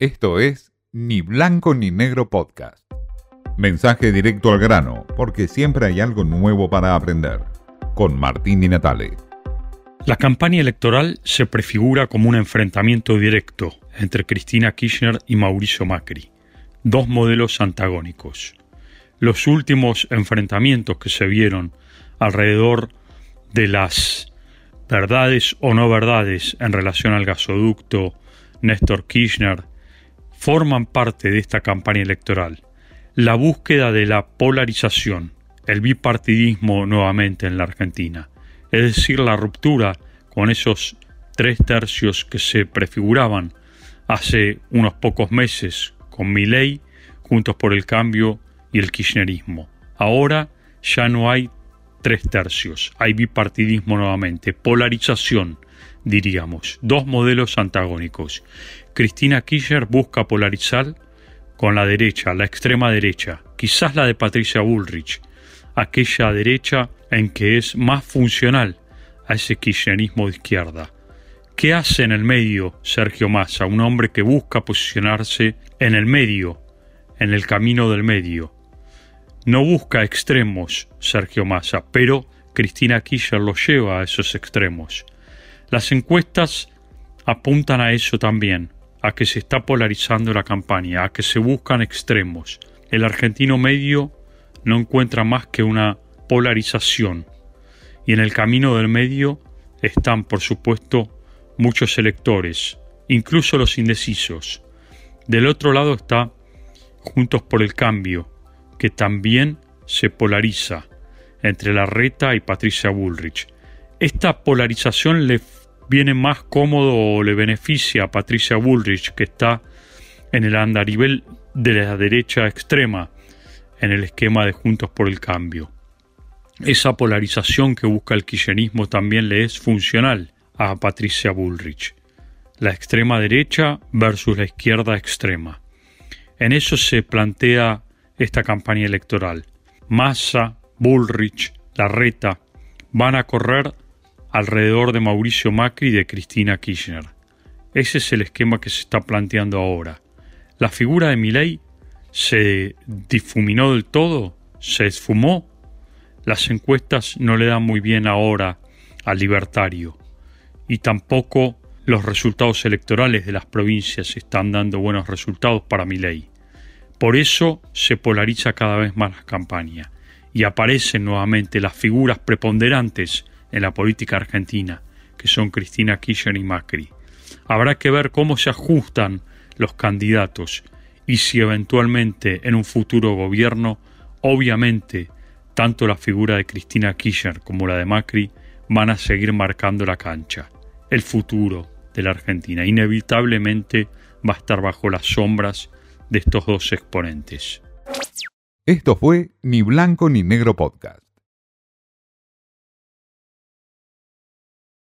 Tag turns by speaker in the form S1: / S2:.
S1: Esto es Ni Blanco ni Negro Podcast. Mensaje directo al grano, porque siempre hay algo nuevo para aprender. Con Martín Di Natale.
S2: La campaña electoral se prefigura como un enfrentamiento directo entre Cristina Kirchner y Mauricio Macri, dos modelos antagónicos. Los últimos enfrentamientos que se vieron alrededor de las verdades o no verdades en relación al gasoducto Néstor Kirchner forman parte de esta campaña electoral. La búsqueda de la polarización, el bipartidismo nuevamente en la Argentina, es decir, la ruptura con esos tres tercios que se prefiguraban hace unos pocos meses con Milei, Juntos por el Cambio y el Kirchnerismo. Ahora ya no hay tres tercios, hay bipartidismo nuevamente, polarización, diríamos, dos modelos antagónicos. Cristina Kirchner busca polarizar con la derecha, la extrema derecha, quizás la de Patricia Bullrich, aquella derecha en que es más funcional a ese kirchnerismo de izquierda. ¿Qué hace en el medio Sergio Massa, un hombre que busca posicionarse en el medio, en el camino del medio? No busca extremos Sergio Massa, pero Cristina Kirchner lo lleva a esos extremos. Las encuestas apuntan a eso también, a que se está polarizando la campaña, a que se buscan extremos. El argentino medio no encuentra más que una polarización. Y en el camino del medio están, por supuesto, muchos electores, incluso los indecisos. Del otro lado está Juntos por el Cambio, que también se polariza entre la Reta y Patricia Bullrich. Esta polarización le viene más cómodo o le beneficia a Patricia Bullrich, que está en el andarivel de la derecha extrema en el esquema de Juntos por el Cambio. Esa polarización que busca el kirchnerismo también le es funcional a Patricia Bullrich. La extrema derecha versus la izquierda extrema. En eso se plantea esta campaña electoral. Massa, Bullrich, Larreta van a correr alrededor de Mauricio Macri y de Cristina Kirchner. Ese es el esquema que se está planteando ahora. La figura de Milei se difuminó del todo, se esfumó. Las encuestas no le dan muy bien ahora al libertario y tampoco los resultados electorales de las provincias están dando buenos resultados para Milei. Por eso se polariza cada vez más la campaña y aparecen nuevamente las figuras preponderantes en la política argentina, que son Cristina Kirchner y Macri. Habrá que ver cómo se ajustan los candidatos y si eventualmente en un futuro gobierno, obviamente, tanto la figura de Cristina Kirchner como la de Macri van a seguir marcando la cancha. El futuro de la Argentina inevitablemente va a estar bajo las sombras de estos dos exponentes.
S1: Esto fue Ni Blanco ni Negro Podcast.